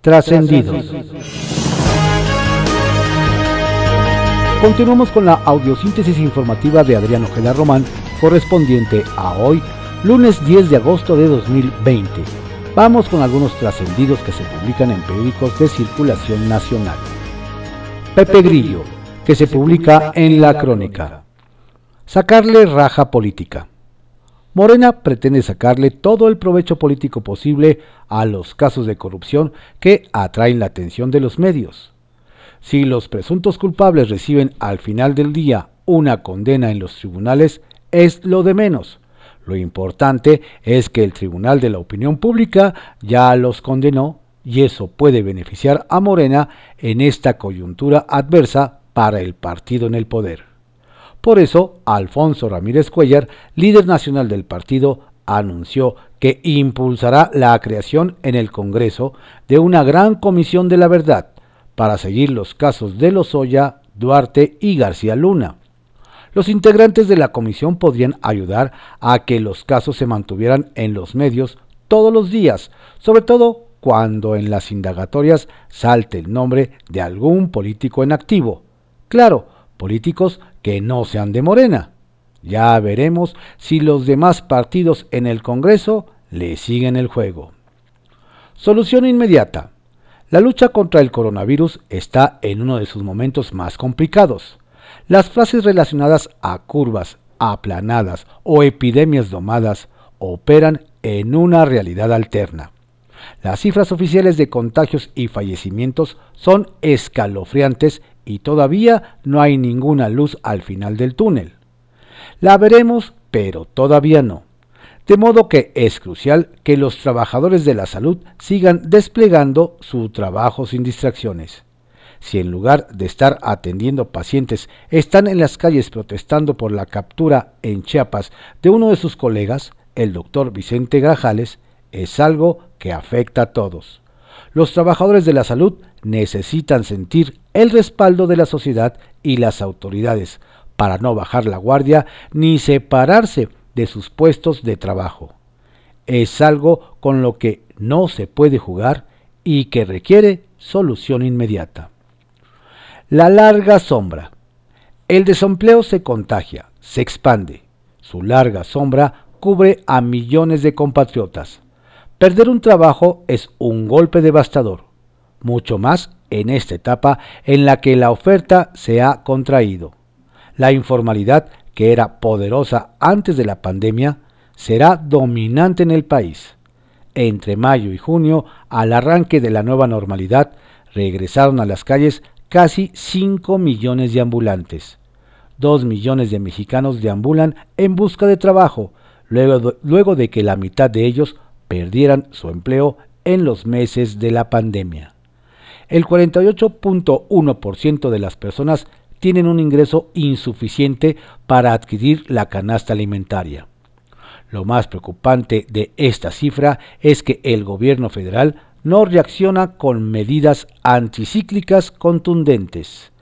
Trascendidos. Continuamos con la audiosíntesis informativa de Adriano Ojeda Román, correspondiente a hoy, lunes 10 de agosto de 2020. Vamos con algunos trascendidos que se publican en periódicos de circulación nacional. Pepe Grillo, que se publica en La Crónica. Sacarle raja política. Morena pretende sacarle todo el provecho político posible a los casos de corrupción que atraen la atención de los medios. Si los presuntos culpables reciben al final del día una condena en los tribunales, es lo de menos. Lo importante es que el Tribunal de la Opinión Pública ya los condenó y eso puede beneficiar a Morena en esta coyuntura adversa para el partido en el poder. Por eso, Alfonso Ramírez Cuellar, líder nacional del partido, anunció que impulsará la creación en el Congreso de una gran comisión de la verdad para seguir los casos de Lozoya, Duarte y García Luna. Los integrantes de la comisión podrían ayudar a que los casos se mantuvieran en los medios todos los días, sobre todo cuando en las indagatorias salte el nombre de algún político en activo. Claro, políticos que no sean de Morena. Ya veremos si los demás partidos en el Congreso le siguen el juego. Solución inmediata. La lucha contra el coronavirus está en uno de sus momentos más complicados. Las frases relacionadas a curvas aplanadas o epidemias domadas operan en una realidad alterna. Las cifras oficiales de contagios y fallecimientos son escalofriantes y todavía no hay ninguna luz al final del túnel. La veremos, pero todavía no. De modo que es crucial que los trabajadores de la salud sigan desplegando su trabajo sin distracciones. Si en lugar de estar atendiendo pacientes están en las calles protestando por la captura en Chiapas de uno de sus colegas, el doctor Vicente Grajales, es algo que afecta a todos. Los trabajadores de la salud necesitan sentir el respaldo de la sociedad y las autoridades para no bajar la guardia ni separarse de sus puestos de trabajo. Es algo con lo que no se puede jugar y que requiere solución inmediata. La larga sombra. El desempleo se contagia, se expande. Su larga sombra cubre a millones de compatriotas. Perder un trabajo es un golpe devastador, mucho más en esta etapa en la que la oferta se ha contraído. La informalidad, que era poderosa antes de la pandemia, será dominante en el país. Entre mayo y junio, al arranque de la nueva normalidad, regresaron a las calles casi 5 millones de ambulantes. 2 millones de mexicanos deambulan en busca de trabajo, luego, luego de que la mitad de ellos perdieran su empleo en los meses de la pandemia. El 48.1% de las personas tienen un ingreso insuficiente para adquirir la canasta alimentaria. Lo más preocupante de esta cifra es que el gobierno federal no reacciona con medidas anticíclicas contundentes.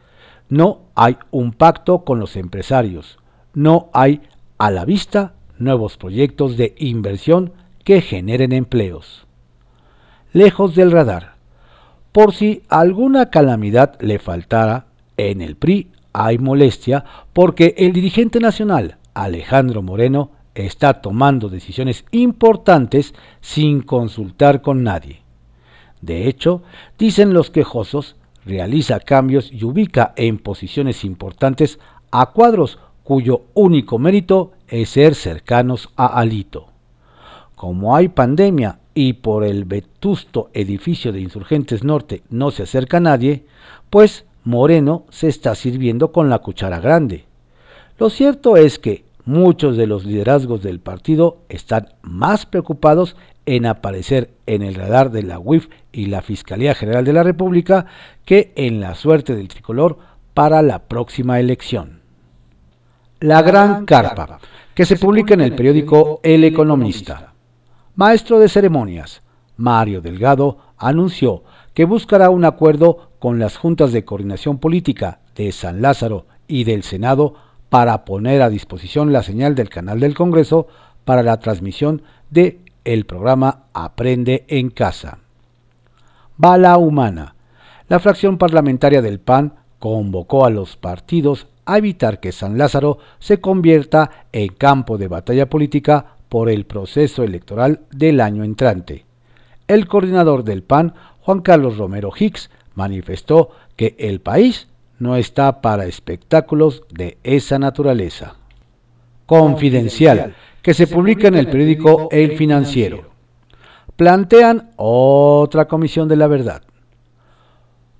No hay un pacto con los empresarios. No hay a la vista nuevos proyectos de inversión que generen empleos. Lejos del radar. Por si alguna calamidad le faltara, en el PRI hay molestia porque el dirigente nacional, Alejandro Moreno, está tomando decisiones importantes sin consultar con nadie. De hecho, dicen los quejosos, realiza cambios y ubica en posiciones importantes a cuadros cuyo único mérito es ser cercanos a Alito como hay pandemia y por el vetusto edificio de Insurgentes Norte no se acerca nadie, pues Moreno se está sirviendo con la cuchara grande. Lo cierto es que muchos de los liderazgos del partido están más preocupados en aparecer en el radar de la UIF y la Fiscalía General de la República que en la suerte del tricolor para la próxima elección. La Gran Carpa, que se publica en el periódico El Economista maestro de ceremonias, Mario Delgado, anunció que buscará un acuerdo con las juntas de coordinación política de San Lázaro y del Senado para poner a disposición la señal del canal del Congreso para la transmisión de el programa Aprende en Casa. Bala Humana. La fracción parlamentaria del PAN convocó a los partidos a evitar que San Lázaro se convierta en campo de batalla política por el proceso electoral del año entrante. El coordinador del PAN, Juan Carlos Romero Hicks, manifestó que el país no está para espectáculos de esa naturaleza. Confidencial, que se publica en el periódico El Financiero plantean otra comisión de la verdad.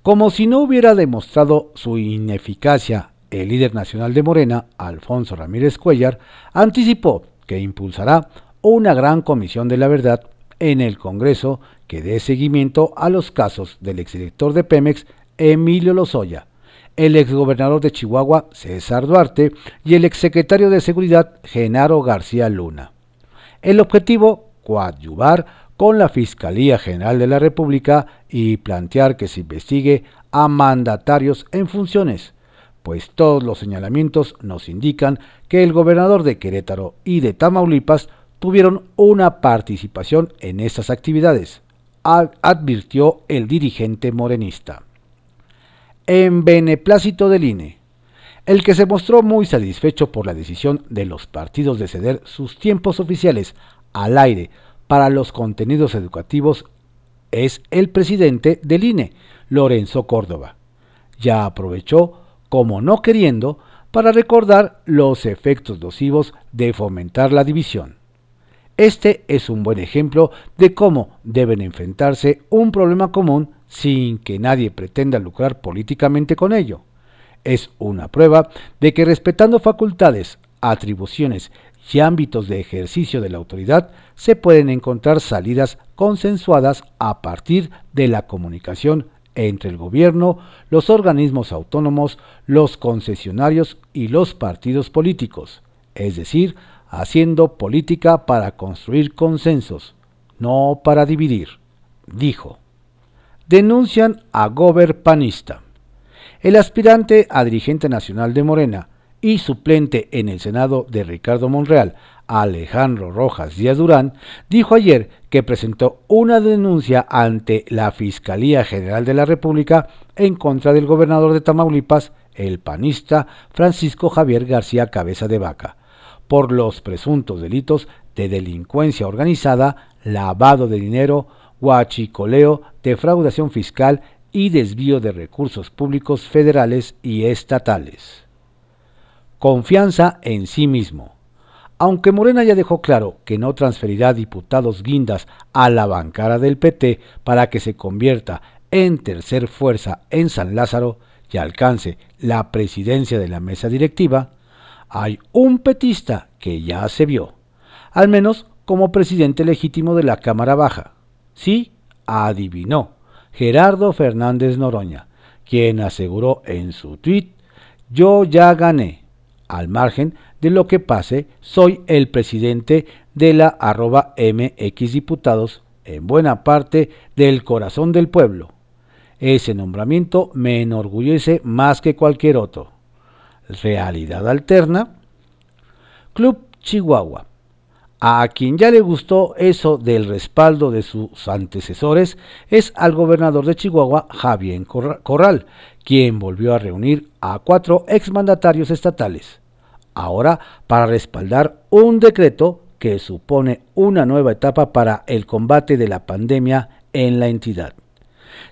Como si no hubiera demostrado su ineficacia, el líder nacional de Morena, Alfonso Ramírez Cuellar, anticipó que impulsará una gran comisión de la verdad en el Congreso que dé seguimiento a los casos del exdirector de Pemex, Emilio Lozoya, el exgobernador de Chihuahua, César Duarte, y el exsecretario de Seguridad, Genaro García Luna. El objetivo, coadyuvar con la Fiscalía General de la República y plantear que se investigue a mandatarios en funciones, pues todos los señalamientos nos indican que el gobernador de Querétaro y de Tamaulipas tuvieron una participación en estas actividades, advirtió el dirigente morenista. En beneplácito del INE, el que se mostró muy satisfecho por la decisión de los partidos de ceder sus tiempos oficiales al aire para los contenidos educativos es el presidente del INE, Lorenzo Córdoba. Ya aprovechó, como no queriendo, para recordar los efectos nocivos de fomentar la división. Este es un buen ejemplo de cómo deben enfrentarse un problema común sin que nadie pretenda lucrar políticamente con ello. Es una prueba de que respetando facultades, atribuciones y ámbitos de ejercicio de la autoridad se pueden encontrar salidas consensuadas a partir de la comunicación entre el gobierno, los organismos autónomos, los concesionarios y los partidos políticos, es decir, haciendo política para construir consensos, no para dividir, dijo. Denuncian a Gober Panista. El aspirante a dirigente nacional de Morena, y suplente en el Senado de Ricardo Monreal, Alejandro Rojas Díaz Durán, dijo ayer que presentó una denuncia ante la Fiscalía General de la República en contra del gobernador de Tamaulipas, el panista Francisco Javier García Cabeza de Vaca, por los presuntos delitos de delincuencia organizada, lavado de dinero, huachicoleo, defraudación fiscal y desvío de recursos públicos federales y estatales. Confianza en sí mismo. Aunque Morena ya dejó claro que no transferirá diputados guindas a la bancada del PT para que se convierta en tercer fuerza en San Lázaro y alcance la presidencia de la mesa directiva, hay un petista que ya se vio, al menos como presidente legítimo de la Cámara Baja. Sí, adivinó, Gerardo Fernández Noroña, quien aseguró en su tuit, yo ya gané, al margen de lo que pase, soy el presidente de la arroba MX Diputados, en buena parte del corazón del pueblo. Ese nombramiento me enorgullece más que cualquier otro. Realidad alterna. Club Chihuahua. A quien ya le gustó eso del respaldo de sus antecesores es al gobernador de Chihuahua, Javier Corral, quien volvió a reunir a cuatro exmandatarios estatales, ahora para respaldar un decreto que supone una nueva etapa para el combate de la pandemia en la entidad.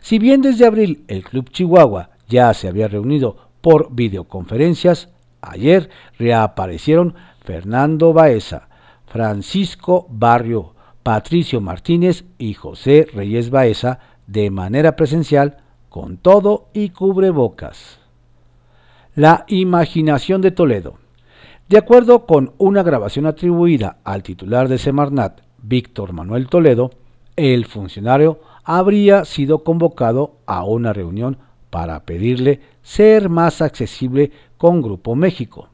Si bien desde abril el Club Chihuahua ya se había reunido por videoconferencias, ayer reaparecieron Fernando Baeza, Francisco Barrio, Patricio Martínez y José Reyes Baeza de manera presencial con todo y cubrebocas. La imaginación de Toledo. De acuerdo con una grabación atribuida al titular de Semarnat, Víctor Manuel Toledo, el funcionario habría sido convocado a una reunión para pedirle ser más accesible con Grupo México.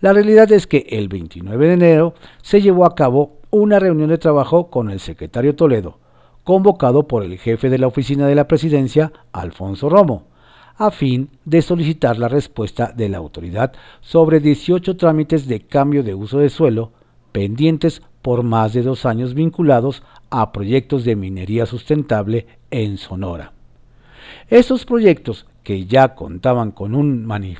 La realidad es que el 29 de enero se llevó a cabo una reunión de trabajo con el secretario Toledo, convocado por el jefe de la oficina de la presidencia, Alfonso Romo, a fin de solicitar la respuesta de la autoridad sobre 18 trámites de cambio de uso de suelo pendientes por más de dos años vinculados a proyectos de minería sustentable en Sonora. Esos proyectos, que ya contaban con,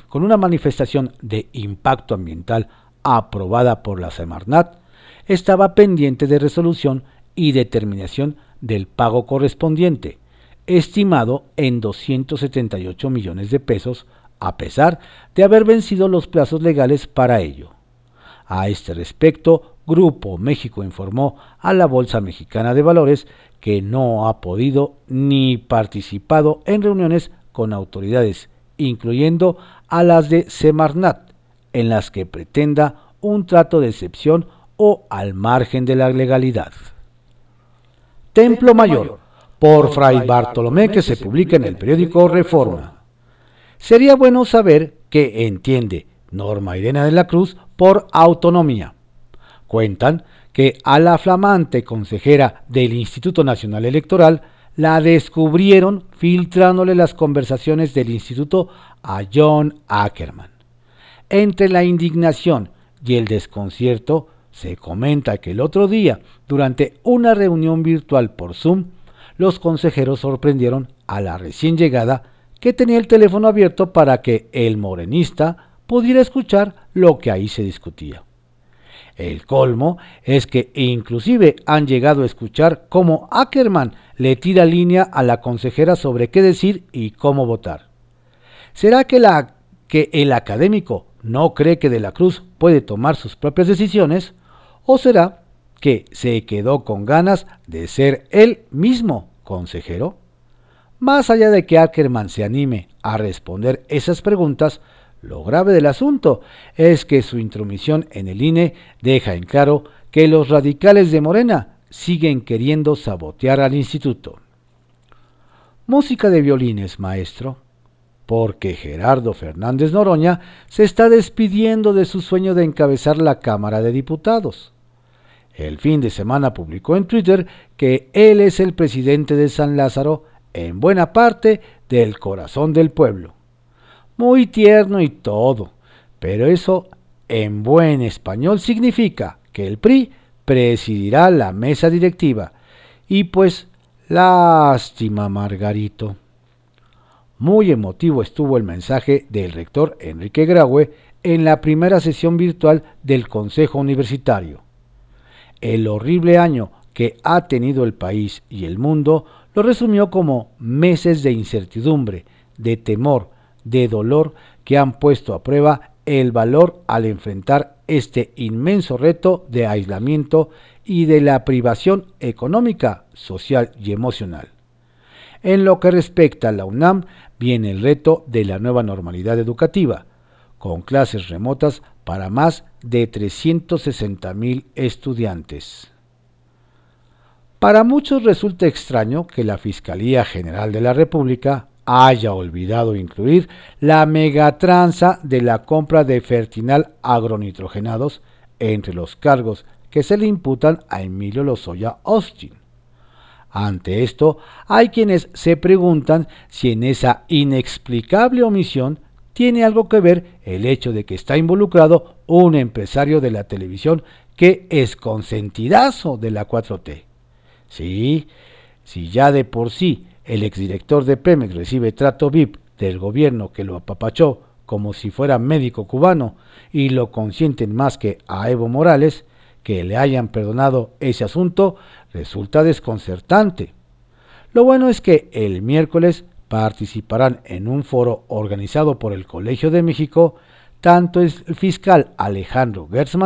con una manifestación de impacto ambiental aprobada por la Semarnat, estaba pendiente de resolución y determinación del pago correspondiente, estimado en 278 millones de pesos, a pesar de haber vencido los plazos legales para ello. A este respecto, Grupo México informó a la Bolsa Mexicana de Valores que no ha podido ni participado en reuniones con autoridades, incluyendo a las de Semarnat, en las que pretenda un trato de excepción o al margen de la legalidad. Templo Mayor, por Fray Bartolomé, que se publica en el periódico Reforma. Sería bueno saber qué entiende Norma Irena de la Cruz por autonomía. Cuentan que a la flamante consejera del Instituto Nacional Electoral la descubrieron filtrándole las conversaciones del instituto a John Ackerman. Entre la indignación y el desconcierto, se comenta que el otro día, durante una reunión virtual por Zoom, los consejeros sorprendieron a la recién llegada que tenía el teléfono abierto para que el morenista pudiera escuchar lo que ahí se discutía. El colmo es que inclusive han llegado a escuchar cómo Ackerman le tira línea a la consejera sobre qué decir y cómo votar. ¿Será que, la, que el académico no cree que De la Cruz puede tomar sus propias decisiones? ¿O será que se quedó con ganas de ser él mismo consejero? Más allá de que Ackerman se anime a responder esas preguntas, lo grave del asunto es que su intromisión en el INE deja en claro que los radicales de Morena siguen queriendo sabotear al instituto. Música de violines, maestro porque Gerardo Fernández Noroña se está despidiendo de su sueño de encabezar la Cámara de Diputados. El fin de semana publicó en Twitter que él es el presidente de San Lázaro, en buena parte del corazón del pueblo. Muy tierno y todo, pero eso en buen español significa que el PRI presidirá la mesa directiva. Y pues, lástima, Margarito. Muy emotivo estuvo el mensaje del rector Enrique Graue en la primera sesión virtual del Consejo Universitario. El horrible año que ha tenido el país y el mundo lo resumió como meses de incertidumbre, de temor, de dolor que han puesto a prueba el valor al enfrentar este inmenso reto de aislamiento y de la privación económica, social y emocional. En lo que respecta a la UNAM, viene el reto de la nueva normalidad educativa, con clases remotas para más de 360.000 estudiantes. Para muchos resulta extraño que la Fiscalía General de la República haya olvidado incluir la megatranza de la compra de fertinal agronitrogenados entre los cargos que se le imputan a Emilio Lozoya Austin. Ante esto, hay quienes se preguntan si en esa inexplicable omisión tiene algo que ver el hecho de que está involucrado un empresario de la televisión que es consentidazo de la 4T. Sí, si ya de por sí el exdirector de Pemex recibe trato VIP del gobierno que lo apapachó como si fuera médico cubano y lo consienten más que a Evo Morales, que le hayan perdonado ese asunto resulta desconcertante. Lo bueno es que el miércoles participarán en un foro organizado por el Colegio de México tanto el fiscal Alejandro Gertz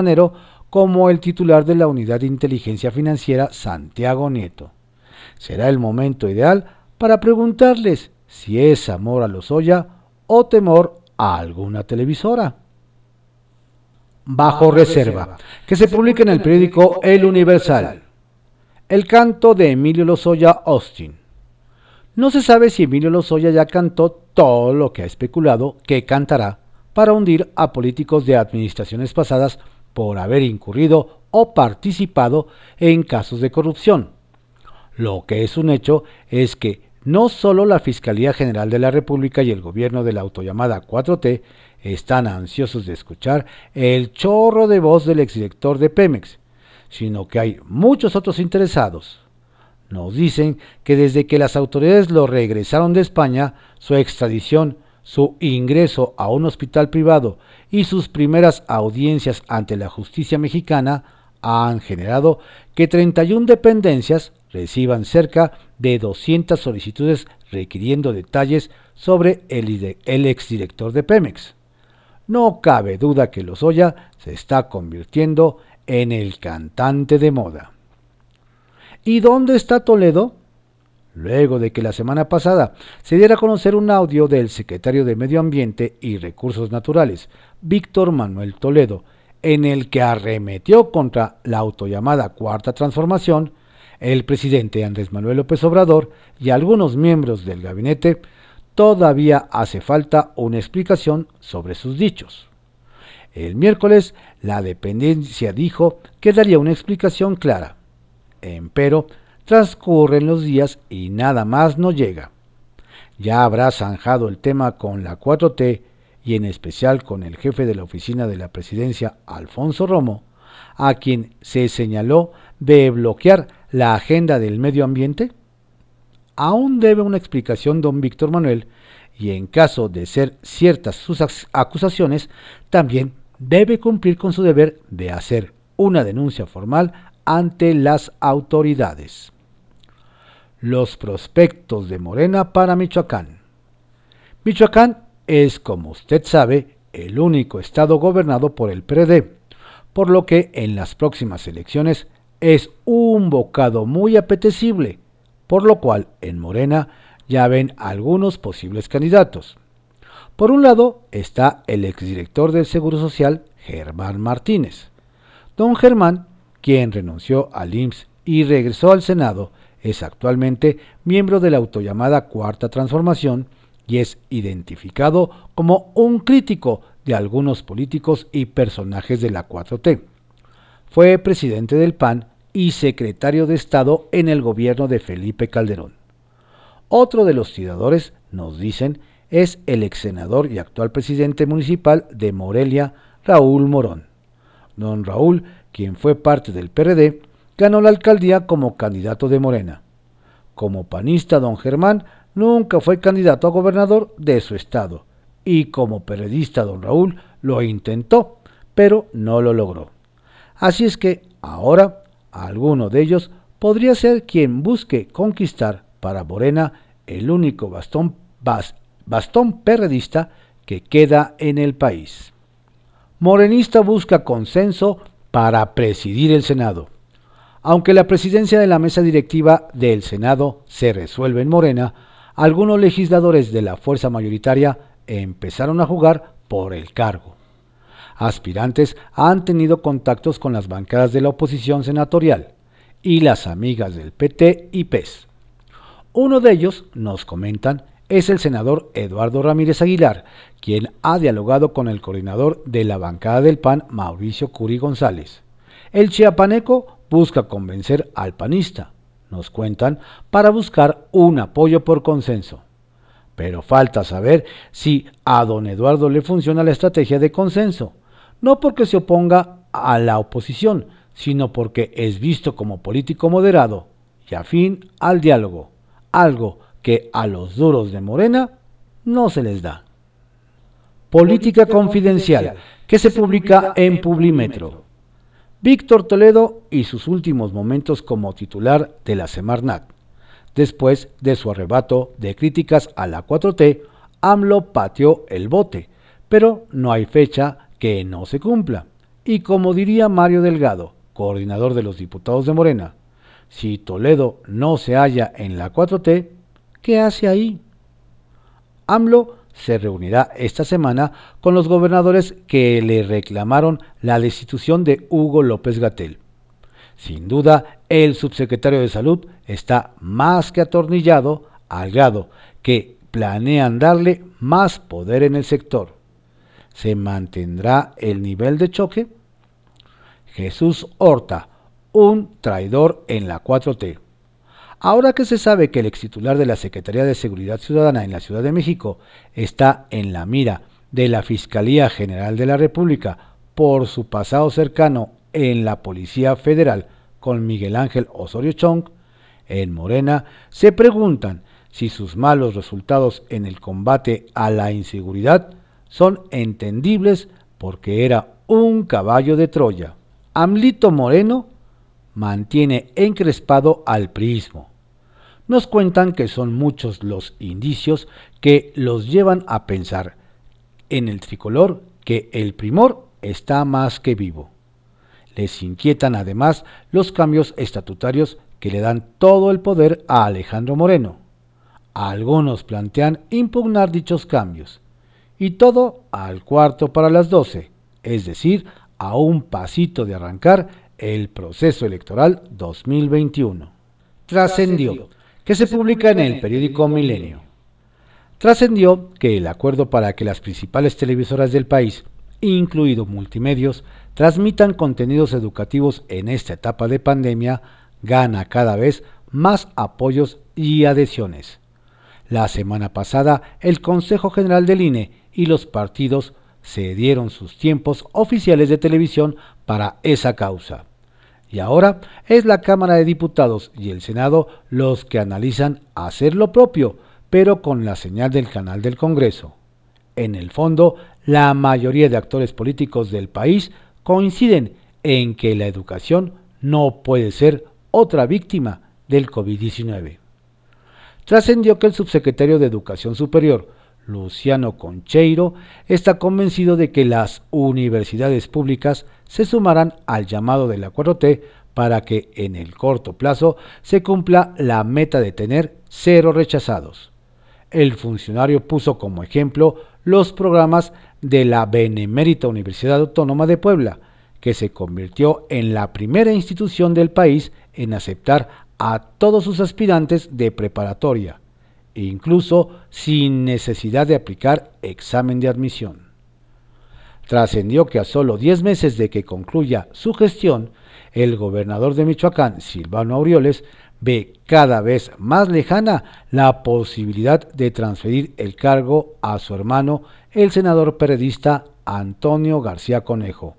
como el titular de la Unidad de Inteligencia Financiera Santiago Nieto. Será el momento ideal para preguntarles si es amor a los Oya o temor a alguna televisora bajo reserva, que se publica en el periódico El Universal. El canto de Emilio Lozoya Austin. No se sabe si Emilio Lozoya ya cantó todo lo que ha especulado que cantará para hundir a políticos de administraciones pasadas por haber incurrido o participado en casos de corrupción. Lo que es un hecho es que no solo la Fiscalía General de la República y el gobierno de la autollamada 4T están ansiosos de escuchar el chorro de voz del exdirector de Pemex, sino que hay muchos otros interesados. Nos dicen que desde que las autoridades lo regresaron de España, su extradición, su ingreso a un hospital privado y sus primeras audiencias ante la justicia mexicana han generado que 31 dependencias reciban cerca de 200 solicitudes requiriendo detalles sobre el, exdirector de Pemex. No cabe duda que Lozoya se está convirtiendo en el cantante de moda. ¿Y dónde está Toledo? Luego de que la semana pasada se diera a conocer un audio del secretario de Medio Ambiente y Recursos Naturales, Víctor Manuel Toledo, en el que arremetió contra la autollamada Cuarta Transformación, el presidente Andrés Manuel López Obrador y algunos miembros del gabinete, todavía hace falta una explicación sobre sus dichos. El miércoles, la dependencia dijo que daría una explicación clara. Empero, transcurren los días y nada más no llega. Ya habrá zanjado el tema con la 4T y en especial con el jefe de la oficina de la presidencia, Alfonso Romo, a quien se señaló de bloquear la agenda del medio ambiente? Aún debe una explicación don Víctor Manuel y en caso de ser ciertas sus acusaciones, también debe cumplir con su deber de hacer una denuncia formal ante las autoridades. Los prospectos de Morena para Michoacán. Michoacán es, como usted sabe, el único estado gobernado por el PRD, por lo que en las próximas elecciones es un bocado muy apetecible, por lo cual en Morena ya ven algunos posibles candidatos. Por un lado está el exdirector del Seguro Social, Germán Martínez. Don Germán, quien renunció al IMSS y regresó al Senado, es actualmente miembro de la autollamada Cuarta Transformación y es identificado como un crítico de algunos políticos y personajes de la 4T. Fue presidente del PAN y secretario de Estado en el gobierno de Felipe Calderón. Otro de los tiradores, nos dicen, es el ex senador y actual presidente municipal de Morelia, Raúl Morón. Don Raúl, quien fue parte del PRD, ganó la alcaldía como candidato de Morena. Como panista, don Germán nunca fue candidato a gobernador de su estado, y como periodista, don Raúl lo intentó, pero no lo logró. Así es que ahora alguno de ellos podría ser quien busque conquistar para Morena el único bastón, bastón perredista que queda en el país. Morenista busca consenso para presidir el Senado. Aunque la presidencia de la mesa directiva del Senado se resuelve en Morena, algunos legisladores de la fuerza mayoritaria empezaron a jugar por el cargo aspirantes han tenido contactos con las bancadas de la oposición senatorial y las amigas del PT y PES. Uno de ellos, nos comentan, es el senador Eduardo Ramírez Aguilar, quien ha dialogado con el coordinador de la bancada del PAN, Mauricio Curi González. El chiapaneco busca convencer al panista, nos cuentan, para buscar un apoyo por consenso. Pero falta saber si a don Eduardo le funciona la estrategia de consenso no porque se oponga a la oposición, sino porque es visto como político moderado y afín al diálogo, algo que a los duros de Morena no se les da. Política confidencial, que se publica en Publimetro. Víctor Toledo y sus últimos momentos como titular de la Semarnat. Después de su arrebato de críticas a la 4T, AMLO pateó el bote, pero no hay fecha que no se cumpla. Y como diría Mario Delgado, coordinador de los diputados de Morena, si Toledo no se halla en la 4T, ¿qué hace ahí? AMLO se reunirá esta semana con los gobernadores que le reclamaron la destitución de Hugo López Gatel. Sin duda, el subsecretario de Salud está más que atornillado al grado que planean darle más poder en el sector. ¿Se mantendrá el nivel de choque? Jesús Horta, un traidor en la 4T. Ahora que se sabe que el ex titular de la Secretaría de Seguridad Ciudadana en la Ciudad de México está en la mira de la Fiscalía General de la República por su pasado cercano en la Policía Federal con Miguel Ángel Osorio Chong, en Morena se preguntan si sus malos resultados en el combate a la inseguridad son entendibles porque era un caballo de Troya. Amlito Moreno mantiene encrespado al prismo. Nos cuentan que son muchos los indicios que los llevan a pensar en el tricolor que el primor está más que vivo. Les inquietan además los cambios estatutarios que le dan todo el poder a Alejandro Moreno. Algunos plantean impugnar dichos cambios. Y todo al cuarto para las doce, es decir, a un pasito de arrancar el proceso electoral 2021. Trascendió, que se publica en el periódico Milenio. Trascendió que el acuerdo para que las principales televisoras del país, incluido multimedios, transmitan contenidos educativos en esta etapa de pandemia, gana cada vez más apoyos y adhesiones. La semana pasada, el Consejo General del INE y los partidos se dieron sus tiempos oficiales de televisión para esa causa. Y ahora es la Cámara de Diputados y el Senado los que analizan hacer lo propio, pero con la señal del canal del Congreso. En el fondo, la mayoría de actores políticos del país coinciden en que la educación no puede ser otra víctima del COVID-19. Trascendió que el subsecretario de Educación Superior, Luciano Concheiro, está convencido de que las universidades públicas se sumarán al llamado del acuerdo T para que en el corto plazo se cumpla la meta de tener cero rechazados. El funcionario puso como ejemplo los programas de la Benemérita Universidad Autónoma de Puebla, que se convirtió en la primera institución del país en aceptar a todos sus aspirantes de preparatoria, incluso sin necesidad de aplicar examen de admisión. Trascendió que a solo 10 meses de que concluya su gestión, el gobernador de Michoacán, Silvano Aureoles, ve cada vez más lejana la posibilidad de transferir el cargo a su hermano, el senador periodista Antonio García Conejo,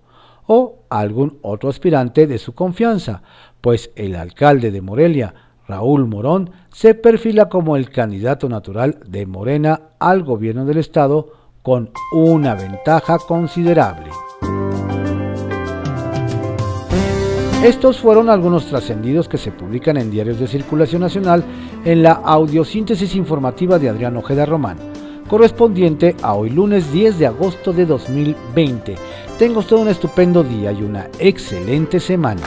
o algún otro aspirante de su confianza, pues el alcalde de Morelia, Raúl Morón, se perfila como el candidato natural de Morena al gobierno del estado con una ventaja considerable. Estos fueron algunos trascendidos que se publican en diarios de circulación nacional en la audiosíntesis informativa de Adrián Ojeda Román, correspondiente a hoy lunes 10 de agosto de 2020. Tengo usted un estupendo día y una excelente semana.